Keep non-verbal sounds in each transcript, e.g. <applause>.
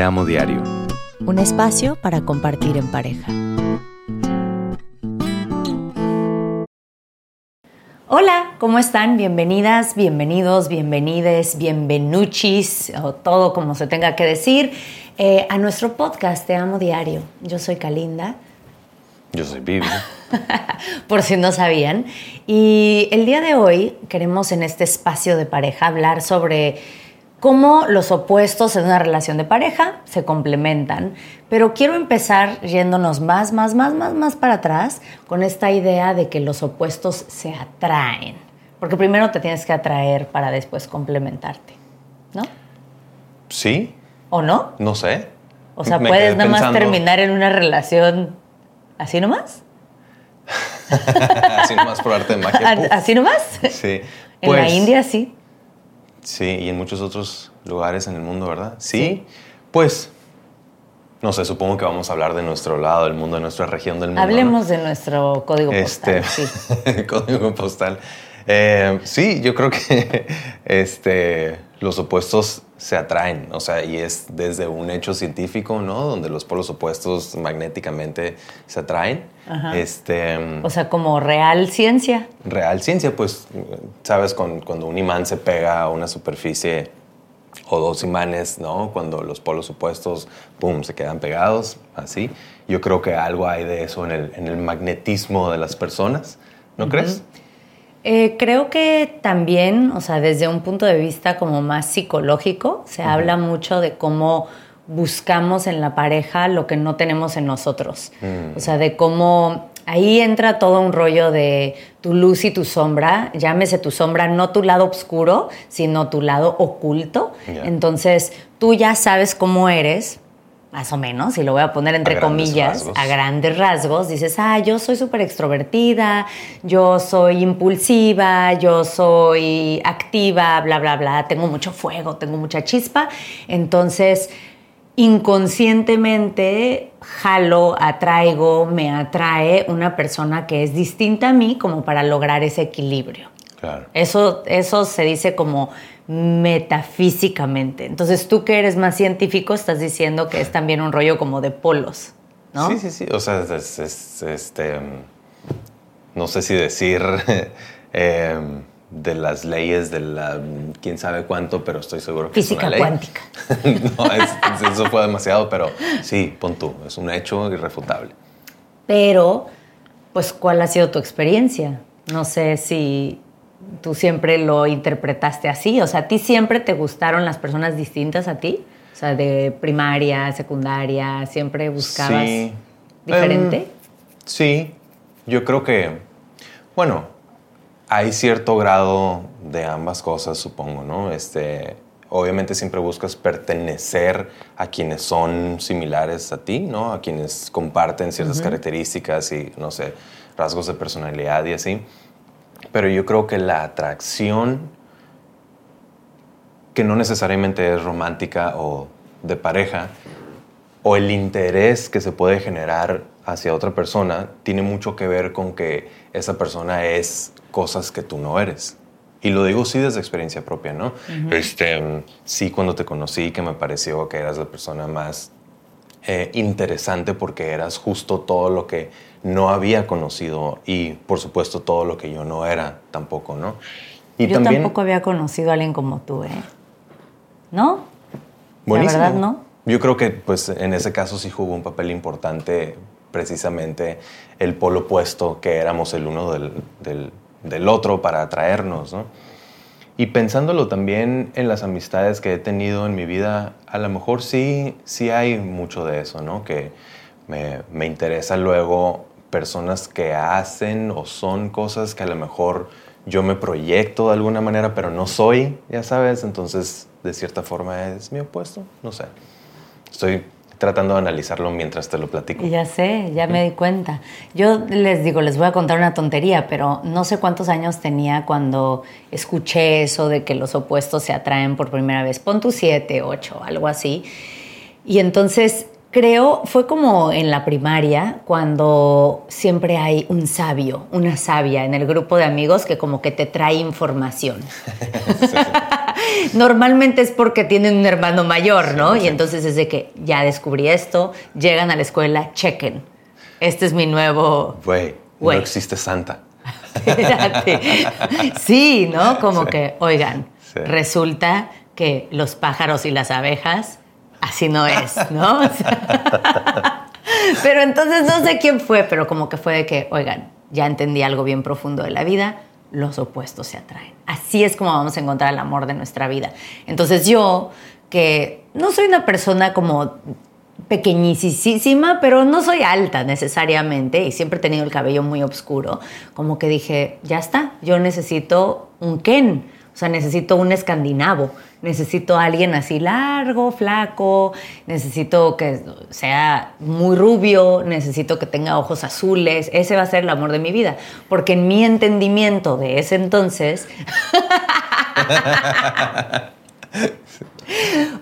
Te amo diario. Un espacio para compartir en pareja. Hola, ¿cómo están? Bienvenidas, bienvenidos, bienvenides, bienvenuchis, o todo como se tenga que decir, eh, a nuestro podcast Te Amo Diario. Yo soy Kalinda. Yo soy Vivi. <laughs> Por si no sabían. Y el día de hoy queremos en este espacio de pareja hablar sobre cómo los opuestos en una relación de pareja se complementan. Pero quiero empezar yéndonos más, más, más, más, más para atrás con esta idea de que los opuestos se atraen. Porque primero te tienes que atraer para después complementarte, ¿no? ¿Sí? ¿O no? No sé. O sea, Me puedes nada más terminar en una relación así nomás. <laughs> Así nomás por arte de magia. <laughs> ¿Así nomás? Sí. <laughs> En la Pues, India sí. Sí, y en muchos otros lugares en el mundo, ¿verdad? Sí. Pues, no sé, supongo que vamos a hablar de nuestro lado del mundo, de nuestra región del mundo. ¿no? Hablemos de nuestro código Este, postal. Sí. <laughs> código postal. Eh, sí, yo creo que <laughs> este, los opuestos se atraen, o sea, y es desde un hecho científico, ¿no? Donde los polos opuestos magnéticamente se atraen. Ajá. Este, O sea, como real ciencia. real ciencia, pues, sabes, Con- cuando un imán se pega a una superficie o dos imanes, ¿no? Cuando los polos opuestos, ¡pum!, se quedan pegados, así. Yo creo que algo hay de eso en el, en el magnetismo de las personas, ¿no crees? Eh, creo que también, o sea, desde un punto de vista como más psicológico, se habla mucho de cómo buscamos en la pareja lo que no tenemos en nosotros. Mm. O sea, de cómo ahí entra todo un rollo de tu luz y tu sombra, llámese tu sombra, no tu lado oscuro, sino tu lado oculto. Entonces, tú ya sabes cómo eres, más o menos, y lo voy a poner entre comillas, rasgos. a grandes rasgos, dices, ah, yo soy súper extrovertida, yo soy impulsiva, yo soy activa, bla, bla, bla, tengo mucho fuego, tengo mucha chispa. Entonces, inconscientemente jalo, atraigo, me atrae una persona que es distinta a mí como para lograr ese equilibrio. Claro. Eso, eso se dice como metafísicamente. Entonces, tú que eres más científico, estás diciendo que es también un rollo como de polos, ¿no? Sí, sí, sí. O sea, es, es- es, este. No sé si decir <laughs> em, de las leyes de la. quién sabe cuánto, pero estoy seguro que Física es una ley. cuántica. <laughs> no, es- eso fue demasiado, pero sí, pon tú. Es un hecho irrefutable. Pero, pues, ¿cuál ha sido tu experiencia? No sé si tú siempre lo interpretaste así. O sea, ¿a ti siempre te gustaron las personas distintas a ti? O sea, de primaria, secundaria, siempre buscabas Sí. diferente. Em, sí, yo creo que, bueno, hay cierto grado de ambas cosas, supongo, ¿no? Este, obviamente siempre buscas pertenecer a quienes son similares a ti, ¿no? A quienes comparten ciertas características y, no sé, rasgos de personalidad y así. Pero yo creo que la atracción que no necesariamente es romántica o de pareja, o el interés que se puede generar hacia otra persona, tiene mucho que ver con que esa persona es cosas que tú no eres. Y lo digo sí desde experiencia propia, ¿no? este, sí, cuando te conocí, que me pareció que eras la persona más eh, interesante porque eras justo todo lo que no había conocido y, por supuesto, todo lo que yo no era tampoco, ¿no? Y Yo tampoco había conocido a alguien como tú, ¿eh? ¿No? Buenísimo. La verdad, ¿no? Yo creo que pues en ese caso sí jugó un papel importante precisamente el polo opuesto que éramos el uno del, del- del otro para atraernos, ¿no? Y pensándolo también en las amistades que he tenido en mi vida, a lo mejor sí, sí hay mucho de eso, ¿no? Que me, me interesa luego personas que hacen o son cosas que a lo mejor yo me proyecto de alguna manera, pero no soy, ya sabes, entonces de cierta forma es mi opuesto, no sé. Estoy tratando de analizarlo mientras te lo platico. Ya sé, ya me di cuenta. Yo les digo, les voy a contar una tontería, pero no sé cuántos años tenía cuando escuché eso de que los opuestos se atraen por primera vez. Pon tu siete, ocho, algo así. Y entonces Creo, fue como en la primaria, cuando siempre hay un sabio, una sabia en el grupo de amigos que como que te trae información. <laughs> Normalmente es porque tienen un hermano mayor, ¿no? y entonces es de que ya descubrí esto, llegan a la escuela, chequen. Este es mi nuevo... Güey, no existe Santa. <laughs> Sí, ¿no? Como que, oigan, resulta que los pájaros y las abejas así no es, ¿no? <laughs> pero entonces no sé quién fue, pero como que fue de que, oigan, ya entendí algo bien profundo de la vida, los opuestos se atraen. Así es como vamos a encontrar el amor de nuestra vida. Entonces yo, que no soy una persona como pequeñísima, pero no soy alta necesariamente y siempre he tenido el cabello muy oscuro, como que dije, ya está, yo necesito un Ken, sea, necesito un escandinavo, necesito alguien así largo, flaco, necesito que sea muy rubio, necesito que tenga ojos azules, ese va a ser el amor de mi vida, porque en mi entendimiento de ese entonces, <laughs>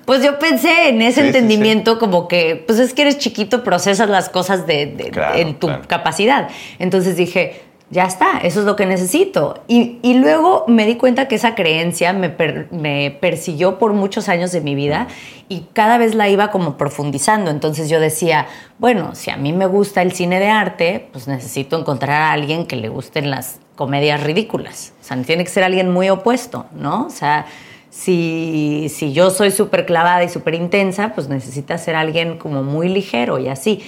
pues yo pensé en ese entendimiento como que, pues es que eres chiquito, procesas las cosas de, en tu capacidad. Entonces dije, ya está, eso es lo que necesito. Y, luego me di cuenta que esa creencia me, me, persiguió por muchos años de mi vida y cada vez la iba como profundizando. Entonces yo decía, bueno, si a mí me gusta el cine de arte, pues necesito encontrar a alguien que le gusten las comedias ridículas. O sea, tiene que ser alguien muy opuesto, ¿no? O sea, si, si yo soy súper clavada y súper intensa, pues necesita ser alguien como muy ligero y así.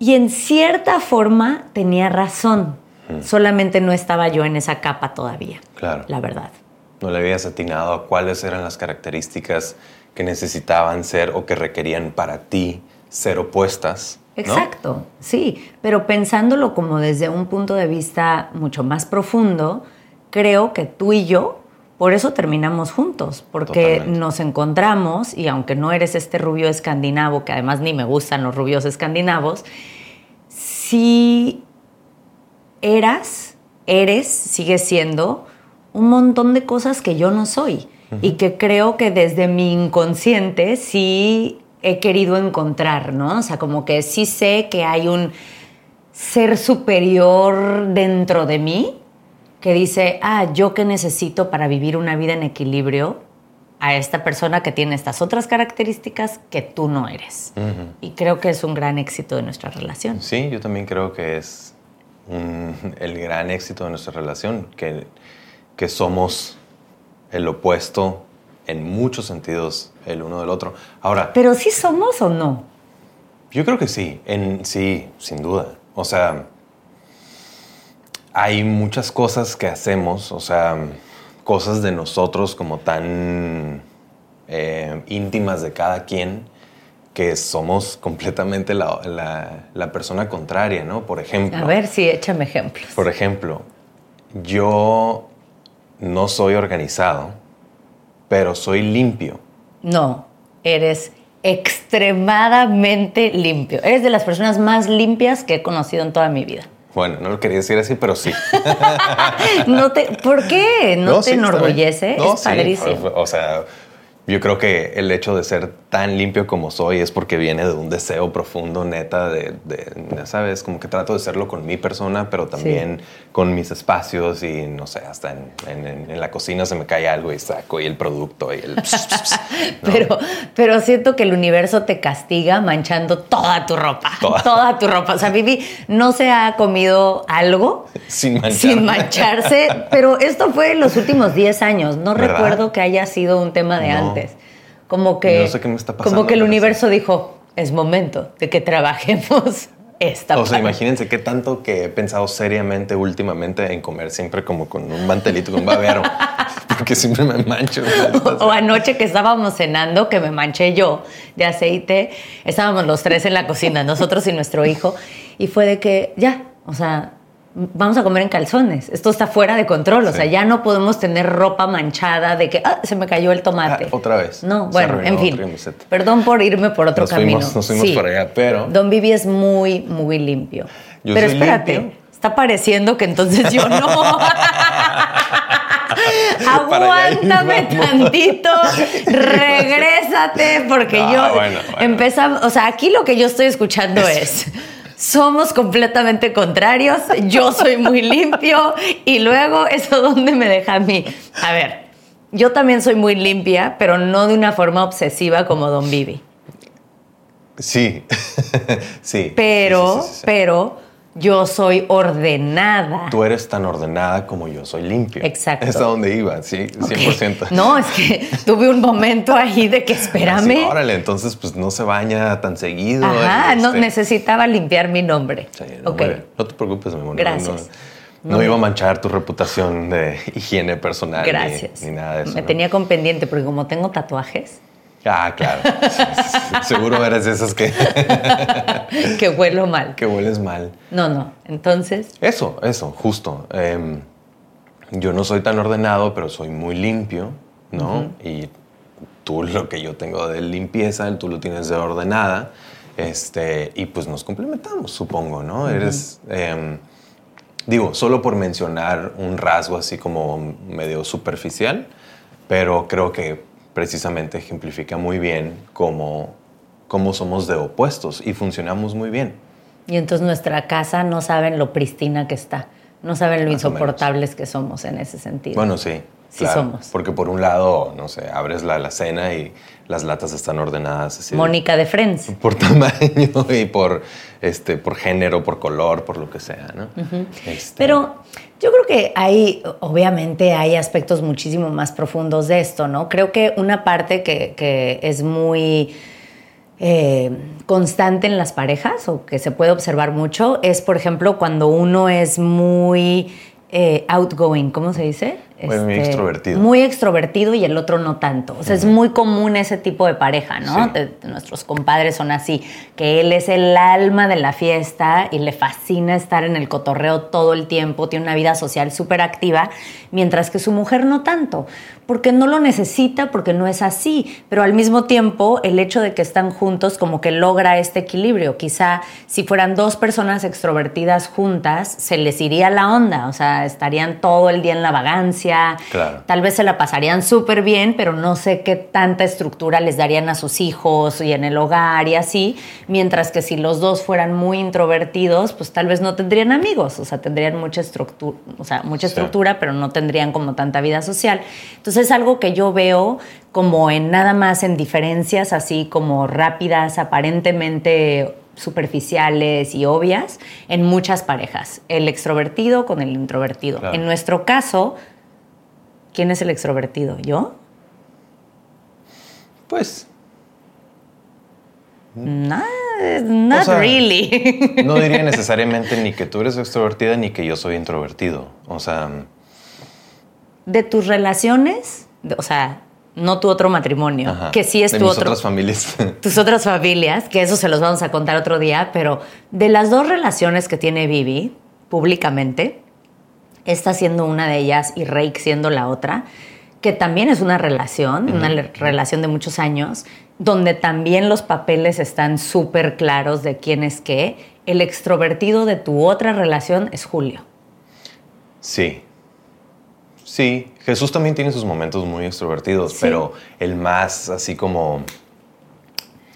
Y en cierta forma tenía razón Solamente no estaba yo en esa capa todavía. Claro. La verdad. No le habías atinado a cuáles eran las características que necesitaban ser o que requerían para ti ser opuestas. Exacto, sí, pero pensándolo como desde un punto de vista mucho más profundo, creo que tú y yo por eso terminamos juntos, porque nos encontramos y aunque no eres este rubio escandinavo, que además ni me gustan los rubios escandinavos, sí eras, eres, sigue siendo un montón de cosas que yo no soy y que creo que desde mi inconsciente sí he querido encontrar, ¿no? O sea, como que sí sé que hay un ser superior dentro de mí que dice, ah, yo qué necesito para vivir una vida en equilibrio a esta persona que tiene estas otras características que tú no eres. Y creo que es un gran éxito de nuestra relación. Sí, yo también creo que es el gran éxito de nuestra relación, que, que somos el opuesto en muchos sentidos el uno del otro. Ahora... ¿Pero sí somos o no? Yo creo que sí, en, sí, sin duda. O sea, hay muchas cosas que hacemos, o sea, cosas de nosotros como tan eh, íntimas de cada quien, que somos completamente la, la, persona contraria, ¿no? Por ejemplo. A ver, sí, échame ejemplos. Por ejemplo, yo no soy organizado, pero soy limpio. No, eres extremadamente limpio. Eres de las personas más limpias que he conocido en toda mi vida. Bueno, no lo quería decir así, pero sí. <laughs> no te, ¿Por qué? ¿No, te enorgullece? es padrísimo. O sea, yo creo que el hecho de ser tan limpio como soy es porque viene de un deseo profundo, neta, de, ¿sabes? Como que trato de serlo con mi persona, pero también con mis espacios y, no sé, hasta en, la cocina se me cae algo y saco y el producto y el... <laughs> pero, pero siento que el universo te castiga manchando toda tu ropa, toda, <laughs> tu ropa. O sea, Vivi no se ha comido algo sin, sin mancharse, pero esto fue en los últimos 10 años. No recuerdo que haya sido un tema de antes. Como que, como que el universo dijo, es momento de que trabajemos <laughs> esta. O sea, imagínense qué tanto que he pensado seriamente últimamente en comer siempre como con un mantelito, con un babero, <laughs> porque siempre me mancho. <laughs> O, anoche que estábamos cenando, que me manché yo de aceite, estábamos los tres en la cocina, nosotros y nuestro hijo, y fue de que ya, o sea, vamos a comer en calzones. Esto está fuera de control. O sea, ya no podemos tener ropa manchada de que ah, se me cayó el tomate. Ah, otra vez. No, bueno, en fin. Perdón por irme por otro camino. nos fuimos por allá, pero. Don Vivi es muy, muy limpio. pero espérate, está pareciendo que entonces yo no. <laughs> <laughs> Aguántame tantito, <laughs> regrésate, porque yo empezamos, o sea, aquí lo que yo estoy escuchando es somos completamente contrarios, yo soy muy limpio y luego eso dónde me deja a mí. A ver, yo también soy muy limpia, pero no de una forma obsesiva como Don Vivi. <laughs> Sí, sí. Pero, pero yo soy ordenada. Tú eres tan ordenada como yo soy limpio. Exacto. Es a donde iba, sí, 100%. No, es que tuve un momento ahí de que espérame. órale, entonces pues no se baña tan seguido. Ajá, no este necesitaba limpiar mi nombre. Sí, no, no te preocupes, mi amor. Gracias. No, iba a manchar tu reputación de <laughs> higiene personal. Gracias. Ni, nada de eso. Me tenía con pendiente porque como tengo tatuajes. Ah, claro. <laughs> Seguro eres de esas que... <laughs> que huelo mal. Que hueles mal. No, no. Entonces... Eso, eso, justo. Em, yo no soy tan ordenado, pero soy muy limpio, ¿no? Y tú lo que yo tengo de limpieza, tú lo tienes de ordenada. Este, y pues nos complementamos, supongo, ¿no? Eres... Em, digo, solo por mencionar un rasgo así como medio superficial, pero creo que precisamente ejemplifica muy bien cómo, cómo somos de opuestos y funcionamos muy bien. Y entonces nuestra casa no saben lo pristina que está, no saben lo insoportables que somos en ese sentido. Bueno, sí. Sí somos. Porque por un lado, no sé, abres la alacena y las latas están ordenadas así. Mónica de Friends. Por tamaño <laughs> y por, este, por género, por color, por lo que sea, ¿no? Este, Pero yo creo que hay, obviamente hay aspectos muchísimo más profundos de esto, ¿no? Creo que una parte que, es muy eh, constante en las parejas o que se puede observar mucho es, por ejemplo, cuando uno es muy eh, outgoing, ¿cómo se dice? Muy este, extrovertido. Muy extrovertido y el otro no tanto. O sea, es muy común ese tipo de pareja, ¿no? nuestros compadres son así, que él es el alma de la fiesta y le fascina estar en el cotorreo todo el tiempo, tiene una vida social súper activa, mientras que su mujer no tanto, porque no lo necesita, porque no es así, pero al mismo tiempo el hecho de que están juntos como que logra este equilibrio. Quizá si fueran dos personas extrovertidas juntas, se les iría la onda, o sea, estarían todo el día en la vagancia Tal vez se la pasarían súper bien, pero no sé qué tanta estructura les darían a sus hijos y en el hogar y así. Mientras que si los dos fueran muy introvertidos, pues tal vez no tendrían amigos, o sea, tendrían mucha estructura, o sea, mucha estructura, pero no tendrían como tanta vida social. Entonces es algo que yo veo como en nada más en diferencias así como rápidas, aparentemente superficiales y obvias en muchas parejas, el extrovertido con el introvertido. En nuestro caso, ¿Quién es el extrovertido? ¿Yo? Pues. Not, not really. no <laughs> diría necesariamente ni que tú eres extrovertida ni que yo soy introvertido. O sea. De tus relaciones, o sea, no tu otro matrimonio, que sí es de tu mis otro. otras familias. <laughs> Tus otras familias, que eso se los vamos a contar otro día, pero de las dos relaciones que tiene Vivi públicamente, esta siendo una de ellas y Reik siendo la otra, que también es una relación, una relación de muchos años, donde también los papeles están súper claros de quién es qué. El extrovertido de tu otra relación es Julio. Sí. Sí, Jesús también tiene sus momentos muy extrovertidos, pero el más así como...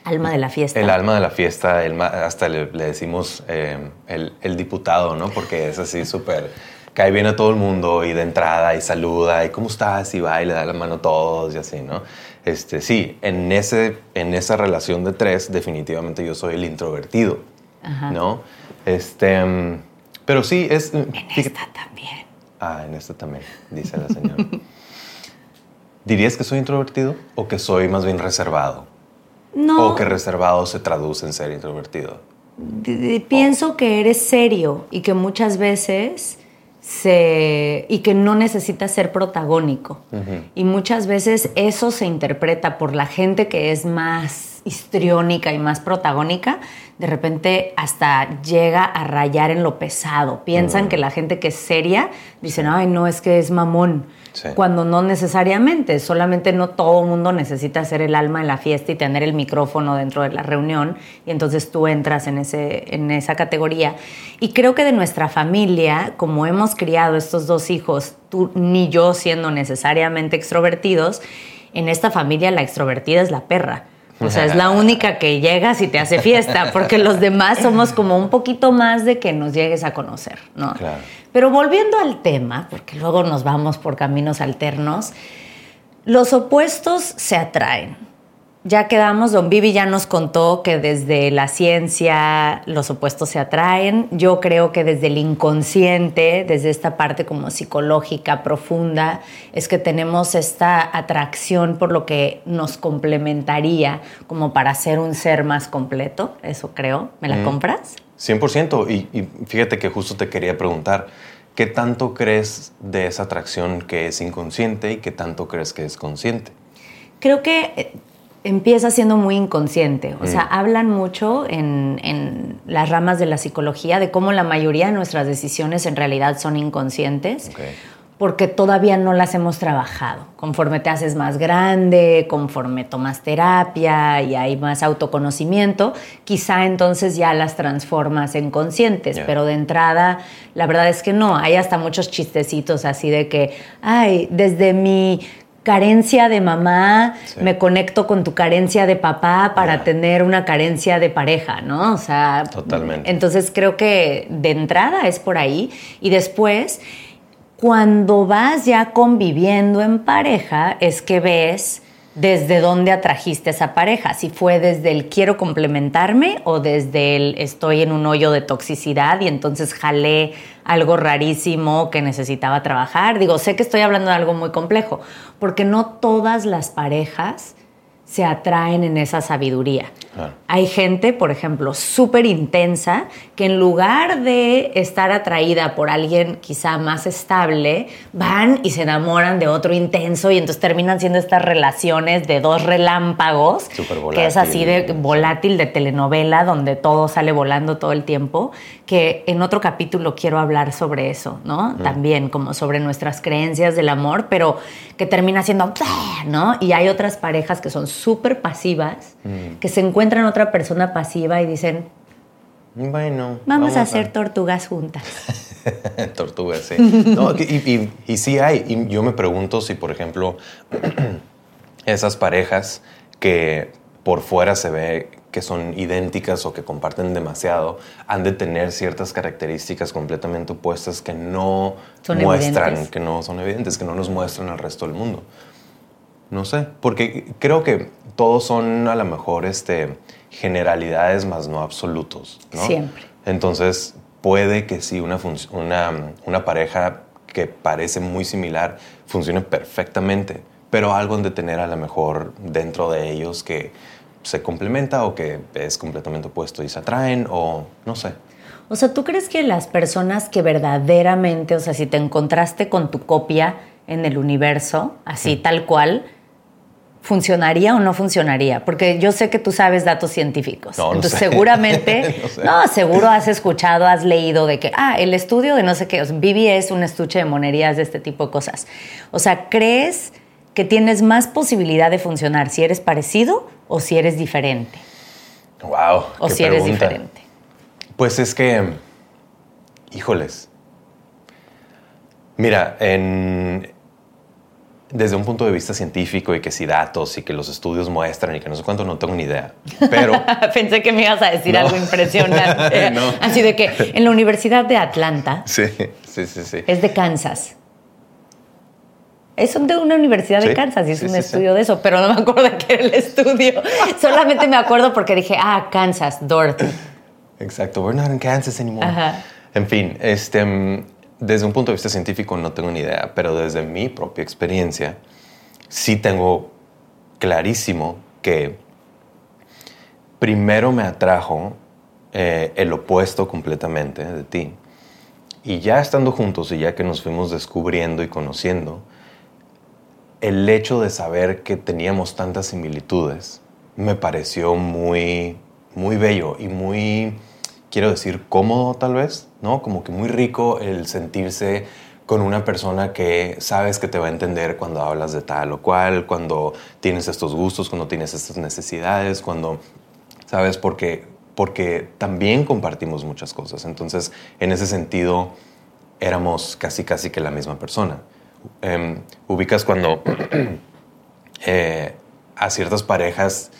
Alma de la fiesta. El alma de la fiesta, hasta le, decimos eh, el, el, diputado, ¿no? Porque es así súper cae bien a todo el mundo y de entrada y saluda y cómo estás y va y le da la mano a todos y así, ¿no? Este, sí, en, ese, en esa relación de tres definitivamente yo soy el introvertido, ¿no? Este, pero sí, es... En esta también. Ah, en esta también, dice la señora. <laughs> ¿Dirías que soy introvertido o que soy más bien reservado? No. ¿O que reservado se traduce en ser introvertido? pienso que eres serio y que muchas veces y que no necesita ser protagónico. Y muchas veces eso se interpreta por la gente que es más histriónica y más protagónica, de repente hasta llega a rayar en lo pesado. Piensan que la gente que es seria dicen, ay, no, es que es mamón. Cuando no necesariamente, solamente no todo mundo necesita ser el alma en la fiesta y tener el micrófono dentro de la reunión, y entonces tú entras en, ese, en esa categoría. Y creo que de nuestra familia, como hemos criado estos dos hijos, tú ni yo siendo necesariamente extrovertidos, en esta familia la extrovertida es la perra. O sea, es la <laughs> única que llegas y te hace fiesta, porque los demás somos como un poquito más de que nos llegues a conocer, ¿no? Claro. Pero volviendo al tema, porque luego nos vamos por caminos alternos, los opuestos se atraen ya quedamos, don Vivi ya nos contó que desde la ciencia los opuestos se atraen. Yo creo que desde el inconsciente, desde esta parte como psicológica profunda, es que tenemos esta atracción por lo que nos complementaría como para ser un ser más completo. Eso creo. ¿Me la mm. compras? 100%. Y, y fíjate que justo te quería preguntar, ¿qué tanto crees de esa atracción que es inconsciente y qué tanto crees que es consciente? Creo que eh, empieza siendo muy inconsciente. O sea, mm. hablan mucho en, las ramas de la psicología de cómo la mayoría de nuestras decisiones en realidad son inconscientes. Porque todavía no las hemos trabajado. Conforme te haces más grande, conforme tomas terapia y hay más autoconocimiento, quizá entonces ya las transformas en conscientes. Pero de entrada, la verdad es que no. Hay hasta muchos chistecitos así de que, ay, desde mi carencia de mamá, me conecto con tu carencia de papá para tener una carencia de pareja, ¿no? O sea, totalmente. Entonces creo que de entrada es por ahí y después cuando vas ya conviviendo en pareja es que ves desde dónde atrajiste esa pareja, si fue desde el quiero complementarme o desde el estoy en un hoyo de toxicidad y entonces jalé algo rarísimo que necesitaba trabajar. Digo, sé que estoy hablando de algo muy complejo, porque no todas las parejas se atraen en esa sabiduría. Hay gente, por ejemplo, súper intensa, que en lugar de estar atraída por alguien quizá más estable, van y se enamoran de otro intenso y entonces terminan siendo estas relaciones de dos relámpagos, que es así de volátil de telenovela, donde todo sale volando todo el tiempo, que en otro capítulo quiero hablar sobre eso, ¿no? También como sobre nuestras creencias del amor, pero que termina siendo, ¿no? Y hay otras parejas que son súper pasivas, mm. que se encuentran otra persona pasiva y dicen, bueno, vamos, a hacer tortugas juntas. <laughs> tortugas, sí. y, y, sí hay. Y yo me pregunto si, por ejemplo, <clears throat> esas parejas que por fuera se ve que son idénticas o que comparten demasiado, han de tener ciertas características completamente opuestas que no muestran, que no son evidentes, que no nos muestran al resto del mundo. No sé, porque creo que todos son a lo mejor este, generalidades más no absolutos. ¿no? Siempre. Entonces, puede que sí, una, una, una pareja que parece muy similar funcione perfectamente, pero algo han de tener a lo mejor dentro de ellos que se complementa o que es completamente opuesto y se atraen o no sé. O sea, ¿tú crees que las personas que verdaderamente, o sea, si te encontraste con tu copia en el universo, así tal cual, ¿funcionaría o no funcionaría? Porque yo sé que tú sabes datos científicos. Entonces, seguramente, <laughs> no, seguro has escuchado, has leído de que, ah, el estudio de no sé qué, o Vivi es un estuche de monerías de este tipo de cosas. O sea, ¿crees que tienes más posibilidad de funcionar si eres parecido o si eres diferente? Wow. O si eres diferente. Pues es que, híjoles. Mira, en, desde un punto de vista científico y que si datos y que los estudios muestran y que no sé cuánto, no tengo ni idea. Pero. <laughs> Pensé que me ibas a decir algo impresionante. <laughs> Así de que en la Universidad de Atlanta. Sí, sí, sí, sí. Es de Kansas. Es de una universidad de Kansas y es un estudio de eso, pero no me acuerdo de qué era el estudio. <laughs> Solamente me acuerdo porque dije, ah, Kansas, Dorothy. Exacto, we're not in Kansas anymore. En fin, este mm, desde un punto de vista científico no tengo ni idea, pero desde mi propia experiencia sí tengo clarísimo que primero me atrajo eh, el opuesto completamente de ti. Y ya estando juntos y ya que nos fuimos descubriendo y conociendo, el hecho de saber que teníamos tantas similitudes me pareció muy, muy bello y muy, quiero decir, cómodo tal vez, ¿no? Como que muy rico el sentirse con una persona que sabes que te va a entender cuando hablas de tal o cual, cuando tienes estos gustos, cuando tienes estas necesidades, cuando, ¿sabes? Porque, porque también compartimos muchas cosas. Entonces, en ese sentido, éramos casi, casi que la misma persona. Em, ubicas cuando <clears throat> eh, a ciertas parejas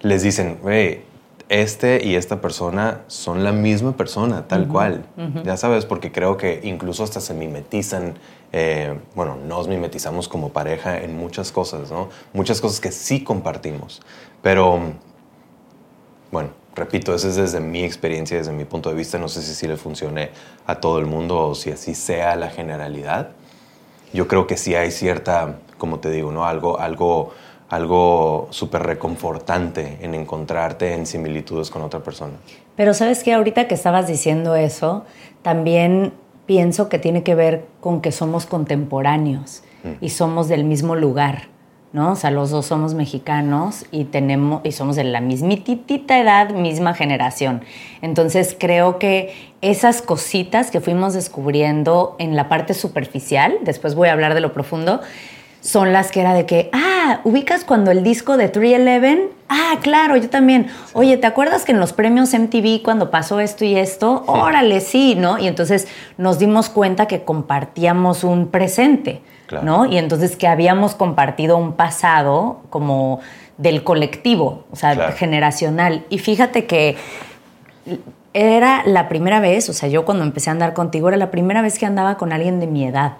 les dicen, hey, este y esta persona son la misma persona, tal cual. Ya sabes, porque creo que incluso hasta se mimetizan, eh, bueno, nos mimetizamos como pareja en muchas cosas, ¿no? Muchas cosas que sí compartimos. Pero, bueno, repito, eso es desde mi experiencia, desde mi punto de vista. No sé si sí le funcione a todo el mundo o si así sea la generalidad. Yo creo que sí hay cierta, como te digo, ¿no? Algo, algo algo súper reconfortante en encontrarte en similitudes con otra persona. Pero sabes que ahorita que estabas diciendo eso, también pienso que tiene que ver con que somos contemporáneos mm. y somos del mismo lugar, ¿no? O sea, los dos somos mexicanos y tenemos y somos de la mismitita edad, misma generación. Entonces, creo que esas cositas que fuimos descubriendo en la parte superficial, después voy a hablar de lo profundo, son las que era de que, ah, ubicas cuando el disco de 311, ah, claro, yo también. Oye, ¿te acuerdas que en los premios MTV cuando pasó esto y esto? Órale, sí, ¿no? Y entonces nos dimos cuenta que compartíamos un presente, ¿no? Y entonces que habíamos compartido un pasado como del colectivo, o sea, generacional. Y fíjate que era la primera vez, o sea, yo cuando empecé a andar contigo, era la primera vez que andaba con alguien de mi edad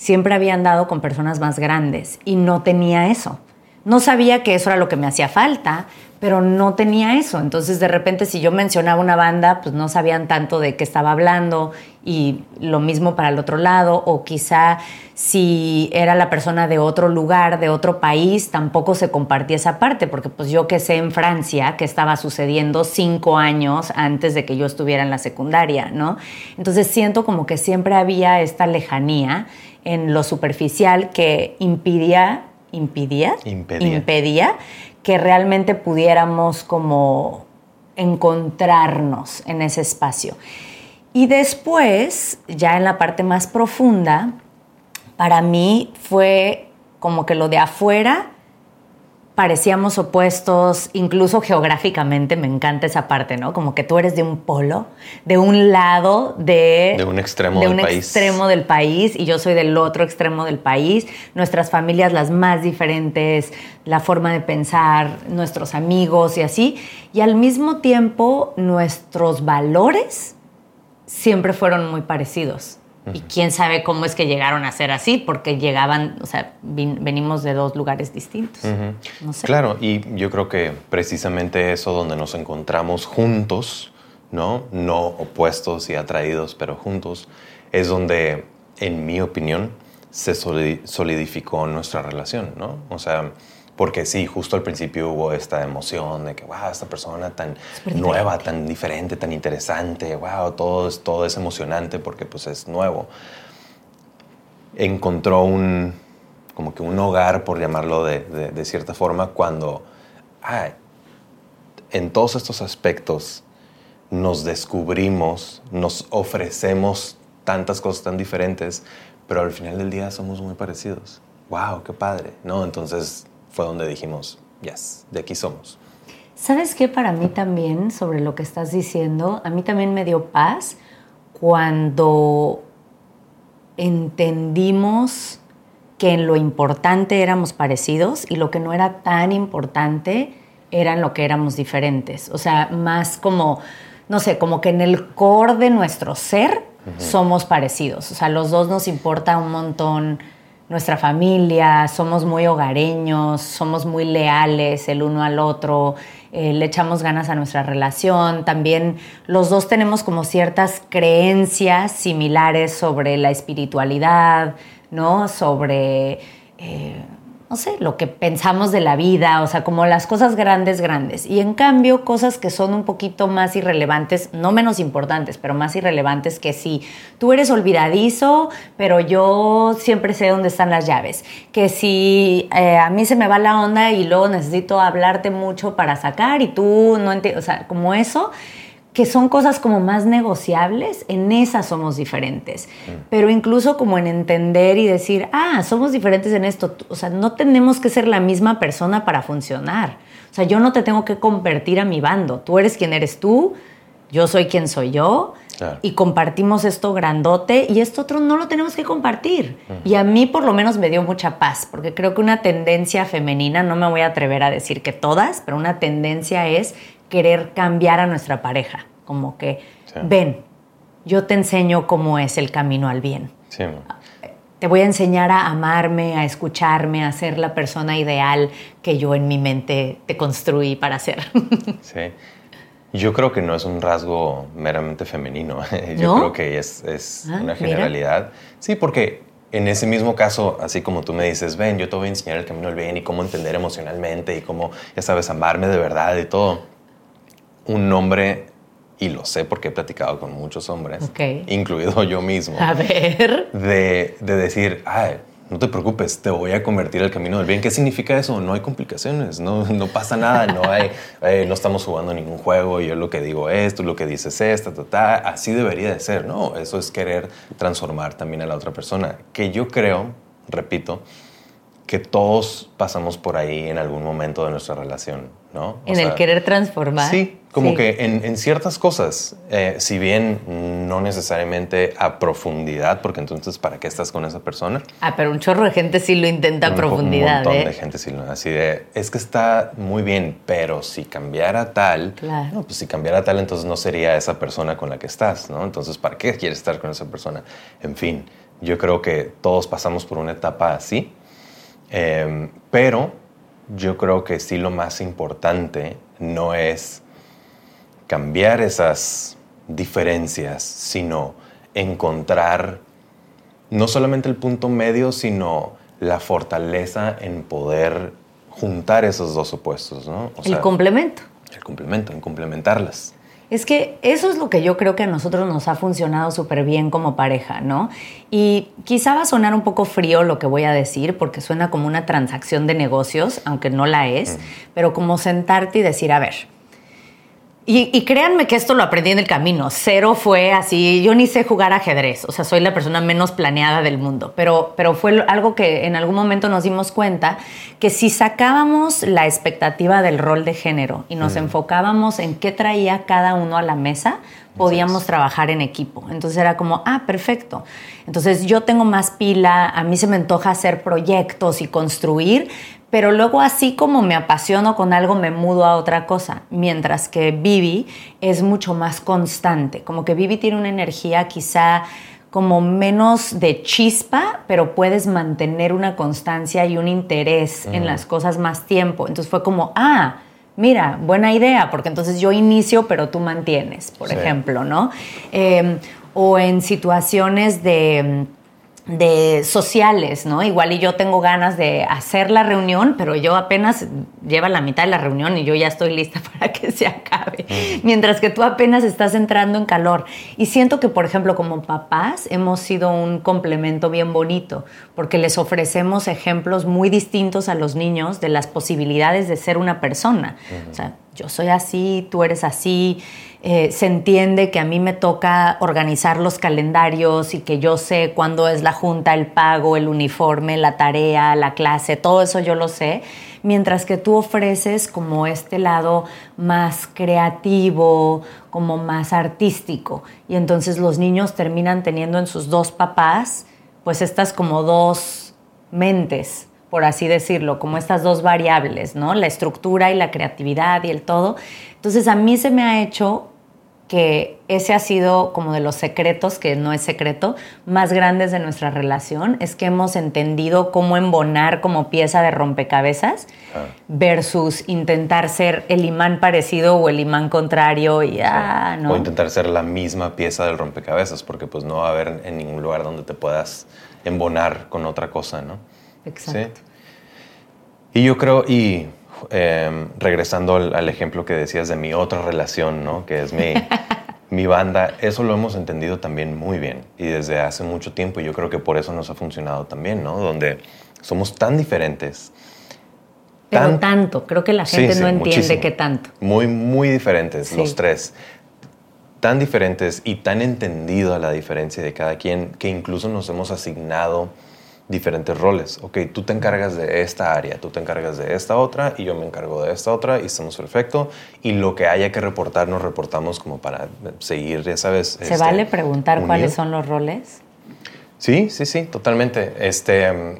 siempre había andado con personas más grandes y no tenía eso. No sabía que eso era lo que me hacía falta, pero no tenía eso. Entonces, de repente, si yo mencionaba una banda, pues no sabían tanto de qué estaba hablando y lo mismo para el otro lado, o quizá si era la persona de otro lugar, de otro país, tampoco se compartía esa parte, porque pues yo que sé en Francia que estaba sucediendo cinco años antes de que yo estuviera en la secundaria, ¿no? Entonces siento como que siempre había esta lejanía en lo superficial que impidía, impidía, impedía, que realmente pudiéramos como encontrarnos en ese espacio. Y después, ya en la parte más profunda, para mí fue como que lo de afuera parecíamos opuestos, incluso geográficamente, me encanta esa parte, ¿no? Como que tú eres de un polo, de un lado de... De un extremo de del un extremo del país y yo soy del otro extremo del país. Nuestras familias las más diferentes, la forma de pensar, nuestros amigos y así. Y al mismo tiempo nuestros valores siempre fueron muy parecidos. Y quién sabe cómo es que llegaron a ser así, porque llegaban, o sea, venimos de dos lugares distintos. Claro, y yo creo que precisamente eso donde nos encontramos juntos, ¿no? No opuestos y atraídos, pero juntos, es donde, en mi opinión, se solidificó nuestra relación, ¿no? O sea, porque sí, justo al principio hubo esta emoción de que, wow, esta persona tan nueva, tan diferente, tan interesante, wow, todo es, todo es emocionante porque pues es nuevo. Encontró un, como que un hogar, por llamarlo de, de, cierta forma, cuando en todos estos aspectos nos descubrimos, nos ofrecemos tantas cosas tan diferentes, pero al final del día somos muy parecidos. ¡Wow! ¡Qué padre! ¿No? Entonces fue donde dijimos, yes, de aquí somos. ¿Sabes qué? Para mí también, sobre lo que estás diciendo, a mí también me dio paz cuando entendimos que en lo importante éramos parecidos y lo que no era tan importante eran lo que éramos diferentes. O sea, más como, no sé, como que en el core de nuestro ser somos parecidos. O sea, los dos nos importa un montón nuestra familia, somos muy hogareños, somos muy leales el uno al otro, eh, le echamos ganas a nuestra relación. También los dos tenemos como ciertas creencias similares sobre la espiritualidad, ¿no? Sobre, eh, no sé, lo que pensamos de la vida, o sea, como las cosas grandes, grandes. Y en cambio, cosas que son un poquito más irrelevantes, no menos importantes, pero más irrelevantes que si tú eres olvidadizo, pero yo siempre sé dónde están las llaves. Que si eh, a mí se me va la onda y luego necesito hablarte mucho para sacar y tú no entiendes, o sea, como eso que son cosas como más negociables, en esas somos diferentes. Mm. Pero incluso como en entender y decir, ah, somos diferentes en esto. O sea, no tenemos que ser la misma persona para funcionar. O sea, yo no te tengo que convertir a mi bando. Tú eres quien eres tú, yo soy quien soy yo. Y compartimos esto grandote y esto otro no lo tenemos que compartir. Y a mí por lo menos me dio mucha paz, porque creo que una tendencia femenina, no me voy a atrever a decir que todas, pero una tendencia es querer cambiar a nuestra pareja. Como que, ven, yo te enseño cómo es el camino al bien. te voy a enseñar a amarme, a escucharme, a ser la persona ideal que yo en mi mente te construí para ser. <laughs> Sí. Yo creo que no es un rasgo meramente femenino. <laughs> Yo creo que es, ah, una generalidad. Sí, porque en ese mismo caso, así como tú me dices, ven, yo te voy a enseñar el camino al bien y cómo entender emocionalmente y cómo, ya sabes, amarme de verdad y todo un hombre, y lo sé porque he platicado con muchos hombres, incluido yo mismo, a ver. De, decir, ay, no te preocupes, te voy a convertir al camino del bien. ¿Qué significa eso? No hay complicaciones, no, no pasa nada, no, hay, <laughs> eh, no estamos jugando ningún juego, yo lo que digo es, tú lo que dices es, ta, así debería de ser, ¿no? Eso es querer transformar también a la otra persona, que yo creo, repito, que todos pasamos por ahí en algún momento de nuestra relación, ¿no? en el querer transformar. Sí, como que en, ciertas cosas, eh, si bien no necesariamente a profundidad, porque entonces, ¿para qué estás con esa persona? Ah, pero un chorro de gente sí lo intenta a profundidad. Un montón ¿eh? de gente sí lo así de, es que está muy bien, pero si cambiara tal, claro. pues si cambiara tal, entonces no sería esa persona con la que estás, ¿no? Entonces, ¿para qué quieres estar con esa persona? En fin, yo creo que todos pasamos por una etapa así Em, pero yo creo que sí lo más importante no es cambiar esas diferencias, sino encontrar no solamente el punto medio, sino la fortaleza en poder juntar esos dos opuestos, ¿no? el complemento. El complemento, en complementarlas. Es que eso es lo que yo creo que a nosotros nos ha funcionado súper bien como pareja, ¿no? Y quizá va a sonar un poco frío lo que voy a decir, porque suena como una transacción de negocios, aunque no la es, pero como sentarte y decir, a ver, y, créanme que esto lo aprendí en el camino. Cero fue así. Yo ni sé jugar ajedrez. O sea, soy la persona menos planeada del mundo. Pero, pero fue algo que en algún momento nos dimos cuenta que si sacábamos la expectativa del rol de género y nos enfocábamos en qué traía cada uno a la mesa, podíamos trabajar en equipo. Entonces era como, ah, perfecto. Entonces yo tengo más pila, a mí se me antoja hacer proyectos y construir, pero luego así como me apasiono con algo, me mudo a otra cosa. Mientras que Vivi es mucho más constante, como que Vivi tiene una energía quizá como menos de chispa, pero puedes mantener una constancia y un interés en las cosas más tiempo. Entonces fue como, ah, mira, buena idea, porque entonces yo inicio, pero tú mantienes, por ejemplo, ¿no? Em, o en situaciones de de sociales, ¿no? Igual y yo tengo ganas de hacer la reunión, pero yo apenas lleva la mitad de la reunión y yo ya estoy lista <laughs> para que se acabe, mm. mientras que tú apenas estás entrando en calor. Y siento que, por ejemplo, como papás hemos sido un complemento bien bonito, porque les ofrecemos ejemplos muy distintos a los niños de las posibilidades de ser una persona. O sea, yo soy así, tú eres así. Eh, se entiende que a mí me toca organizar los calendarios y que yo sé cuándo es la junta, el pago, el uniforme, la tarea, la clase, todo eso yo lo sé, mientras que tú ofreces como este lado más creativo, como más artístico. Y entonces los niños terminan teniendo en sus dos papás, pues estas como dos mentes por así decirlo, como estas dos variables, ¿no? La estructura y la creatividad y el todo. Entonces a mí se me ha hecho que ese ha sido como de los secretos, que no es secreto, más grandes de nuestra relación, es que hemos entendido cómo embonar como pieza de rompecabezas ah. versus intentar ser el imán parecido o el imán contrario y ah, ¿no? O intentar ser la misma pieza del rompecabezas, porque pues no va a haber en ningún lugar donde te puedas embonar con otra cosa, ¿no? Exacto. Y yo creo, y em, regresando al, ejemplo que decías de mi otra relación, ¿no? Que es mi, <laughs> mi banda, eso lo hemos entendido también muy bien y desde hace mucho tiempo y yo creo que por eso nos ha funcionado también, ¿no? Donde somos tan diferentes. Pero tanto, creo que la gente no entiende qué tanto. Muy, muy diferentes los tres. Tan diferentes y tan entendido a la diferencia de cada quien que incluso nos hemos asignado diferentes roles. Ok, tú te encargas de esta área, tú te encargas de esta otra y yo me encargo de esta otra y estamos perfecto. Y lo que haya que reportar, nos reportamos como para seguir, ya sabes. ¿Se vale este, preguntar cuáles son los roles? Sí, sí, sí, totalmente. Este, mm,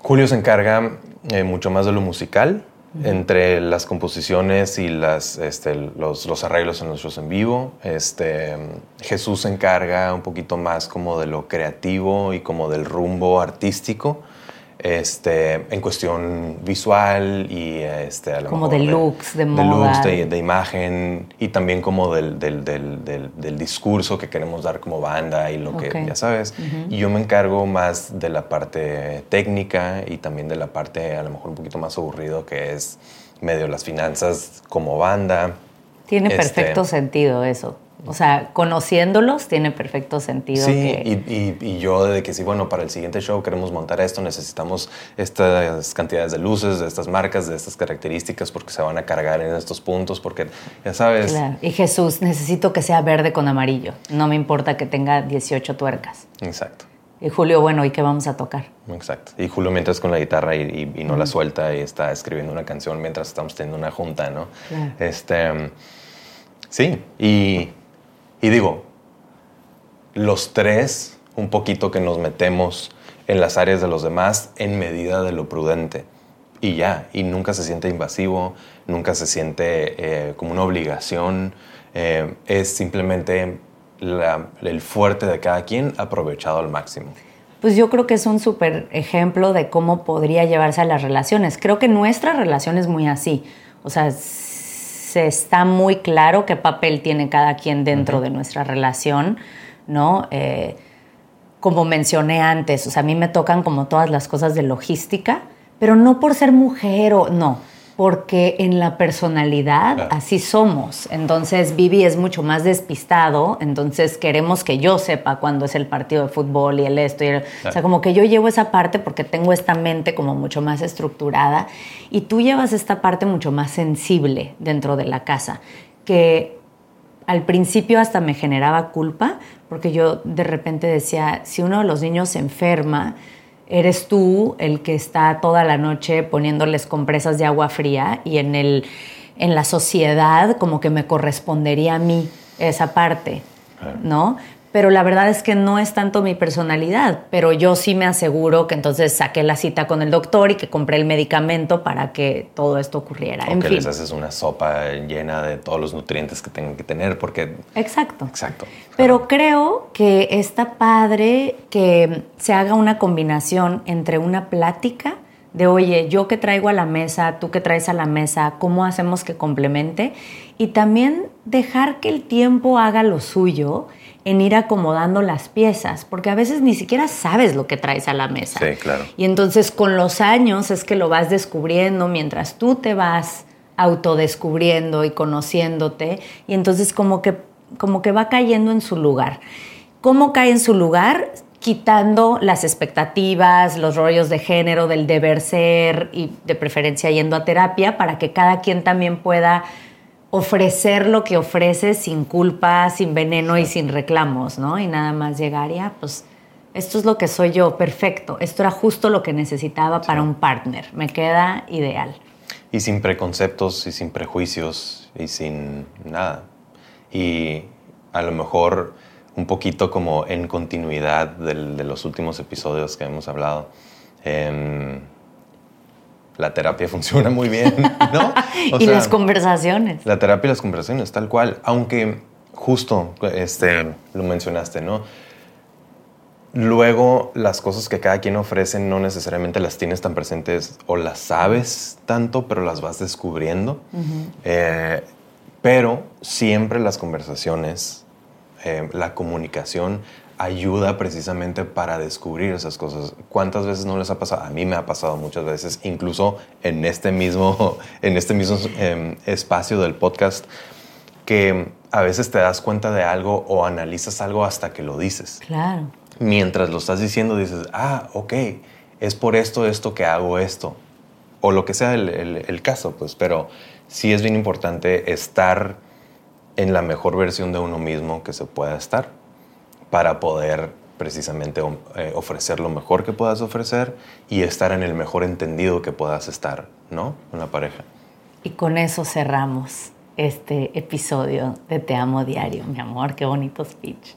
Julio se encarga eh, mucho más de lo musical entre las composiciones y las, este, los, arreglos en los shows en vivo. Este, Jesús se encarga un poquito más como de lo creativo y como del rumbo artístico este, en cuestión visual y este, a lo como de looks, de, moda. Looks, de, imagen y también como del, del, del, del, discurso que queremos dar como banda y lo que, ya sabes. Y yo me encargo más de la parte técnica y también de la parte a lo mejor un poquito más aburrido que es medio las finanzas como banda. Tiene este, perfecto sentido eso. O sea, conociéndolos tiene perfecto sentido. Sí, y, yo de que sí, bueno, para el siguiente show queremos montar esto, necesitamos estas cantidades de luces, de estas marcas, de estas características, porque se van a cargar en estos puntos, porque ya sabes. Claro. Y Jesús, necesito que sea verde con amarillo. No me importa que tenga 18 tuercas. Exacto. Y Julio, bueno, ¿y qué vamos a tocar? Exacto. Y Julio mientras con la guitarra y, no la suelta y está escribiendo una canción mientras estamos teniendo una junta, ¿no? Claro. Este, sí, y y digo, los tres, un poquito que nos metemos en las áreas de los demás en medida de lo prudente. Y ya, y nunca se siente invasivo, nunca se siente eh, como una obligación, eh, es simplemente el fuerte de cada quien aprovechado al máximo. Pues yo creo que es un súper ejemplo de cómo podría llevarse a las relaciones. Creo que nuestra relación es muy así. O sea, se está muy claro qué papel tiene cada quien dentro de nuestra relación, ¿no? Eh, como mencioné antes, o sea, a mí me tocan como todas las cosas de logística, pero no por ser mujer o no porque en la personalidad así somos. Entonces Vivi es mucho más despistado, entonces queremos que yo sepa cuándo es el partido de fútbol y el esto. O sea, como que yo llevo esa parte porque tengo esta mente como mucho más estructurada y tú llevas esta parte mucho más sensible dentro de la casa, que al principio hasta me generaba culpa, porque yo de repente decía, si uno de los niños se enferma, eres tú el que está toda la noche poniéndoles compresas de agua fría y en, el, en la sociedad como que me correspondería a mí esa parte, ¿no? Pero la verdad es que no es tanto mi personalidad, pero yo sí me aseguro que entonces saqué la cita con el doctor y que compré el medicamento para que todo esto ocurriera. O que les haces una sopa llena de todos los nutrientes que tengan que tener, porque... Exacto. Exacto. Pero creo que está padre que se haga una combinación entre una plática de, oye, yo que traigo a la mesa, tú que traes a la mesa, ¿cómo hacemos que complemente? Y también dejar que el tiempo haga lo suyo en ir acomodando las piezas, porque a veces ni siquiera sabes lo que traes a la mesa. Sí, claro. Y entonces con los años es que lo vas descubriendo mientras tú te vas autodescubriendo y conociéndote, y entonces como que, como que va cayendo en su lugar. ¿Cómo cae en su lugar? quitando las expectativas, los rollos de género, del deber ser y de preferencia yendo a terapia para que cada quien también pueda ofrecer lo que ofrece sin culpa, sin veneno y sin reclamos, ¿no? Y nada más llegar y, ah, pues, esto es lo que soy yo, perfecto. Esto era justo lo que necesitaba para un partner. Me queda ideal. Y sin preconceptos y sin prejuicios y sin nada. Y a lo mejor un poquito como en continuidad de los últimos episodios que hemos hablado. Em, la terapia <laughs> funciona muy bien, ¿no? <laughs> y las conversaciones. La terapia y las conversaciones, tal cual. Aunque justo este, lo mencionaste, ¿no? Luego las cosas que cada quien ofrece no necesariamente las tienes tan presentes o las sabes tanto, pero las vas descubriendo. Eh, pero siempre las conversaciones, eh, la comunicación ayuda precisamente para descubrir esas cosas. ¿Cuántas veces no les ha pasado? A mí me ha pasado muchas veces, incluso en este mismo, <laughs> en este mismo em, espacio del podcast, que a veces te das cuenta de algo o analizas algo hasta que lo dices. Claro. Mientras lo estás diciendo dices, ah, ok, es por esto, esto que hago esto. O lo que sea el, el caso, pues, pero sí es bien importante estar en la mejor versión de uno mismo que se pueda estar para poder precisamente eh, ofrecer lo mejor que puedas ofrecer y estar en el mejor entendido que puedas estar, ¿no? Con la pareja. Y con eso cerramos este episodio de Te Amo Diario, mi amor. Qué bonito speech.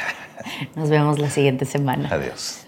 <laughs> Nos vemos la siguiente semana. Adiós.